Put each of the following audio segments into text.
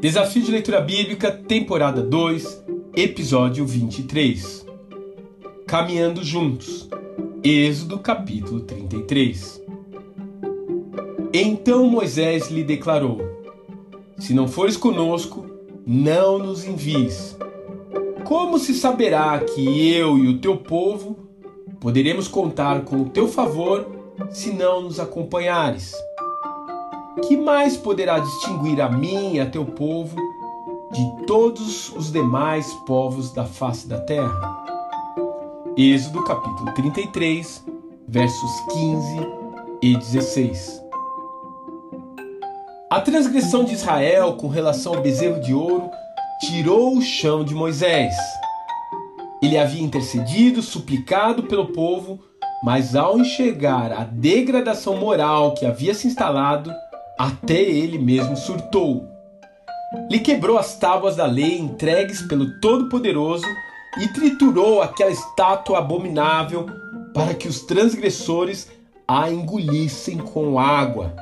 Desafio de Leitura Bíblica, temporada 2, episódio 23. Caminhando Juntos. Êxodo capítulo 33. Então Moisés lhe declarou: Se não fores conosco, não nos envies. Como se saberá que eu e o teu povo poderemos contar com o teu favor se não nos acompanhares? Que mais poderá distinguir a mim e a teu povo de todos os demais povos da face da terra? Êxodo capítulo 33, versos 15 e 16. A transgressão de Israel com relação ao bezerro de ouro tirou o chão de Moisés. Ele havia intercedido, suplicado pelo povo, mas ao enxergar a degradação moral que havia se instalado, até ele mesmo surtou. Lhe quebrou as tábuas da lei entregues pelo Todo-Poderoso e triturou aquela estátua abominável para que os transgressores a engolissem com água.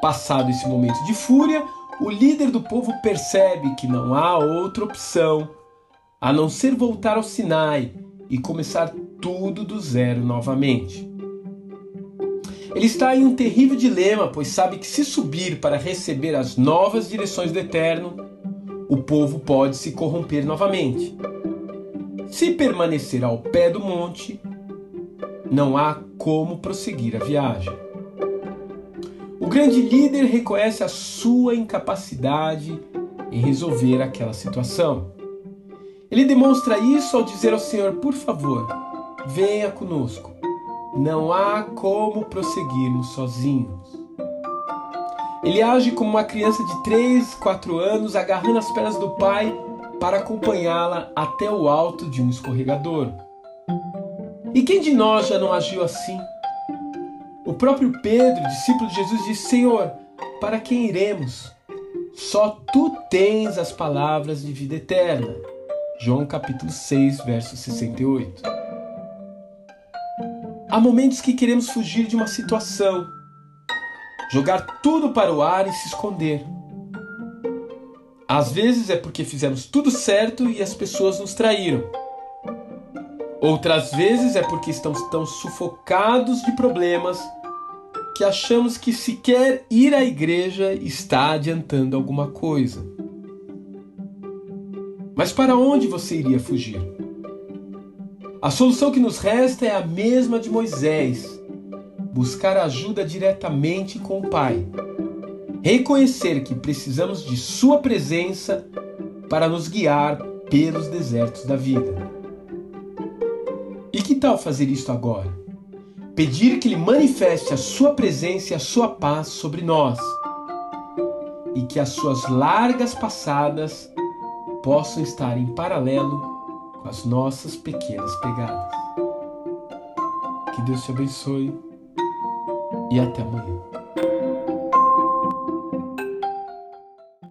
Passado esse momento de fúria, o líder do povo percebe que não há outra opção a não ser voltar ao Sinai e começar tudo do zero novamente. Ele está em um terrível dilema, pois sabe que se subir para receber as novas direções do Eterno, o povo pode se corromper novamente. Se permanecer ao pé do monte, não há como prosseguir a viagem. O grande líder reconhece a sua incapacidade em resolver aquela situação. Ele demonstra isso ao dizer ao Senhor: Por favor, venha conosco. Não há como prosseguirmos sozinhos. Ele age como uma criança de 3, 4 anos, agarrando as pernas do pai para acompanhá-la até o alto de um escorregador. E quem de nós já não agiu assim? O próprio Pedro, discípulo de Jesus, disse: Senhor, para quem iremos? Só tu tens as palavras de vida eterna. João capítulo 6, verso 68. Há momentos que queremos fugir de uma situação, jogar tudo para o ar e se esconder. Às vezes é porque fizemos tudo certo e as pessoas nos traíram. Outras vezes é porque estamos tão sufocados de problemas que achamos que sequer ir à igreja está adiantando alguma coisa. Mas para onde você iria fugir? A solução que nos resta é a mesma de Moisés: buscar ajuda diretamente com o Pai. Reconhecer que precisamos de Sua presença para nos guiar pelos desertos da vida. E que tal fazer isto agora? Pedir que Ele manifeste a Sua presença e a Sua paz sobre nós, e que as Suas largas passadas possam estar em paralelo com as nossas pequenas pegadas. Que Deus te abençoe e até amanhã.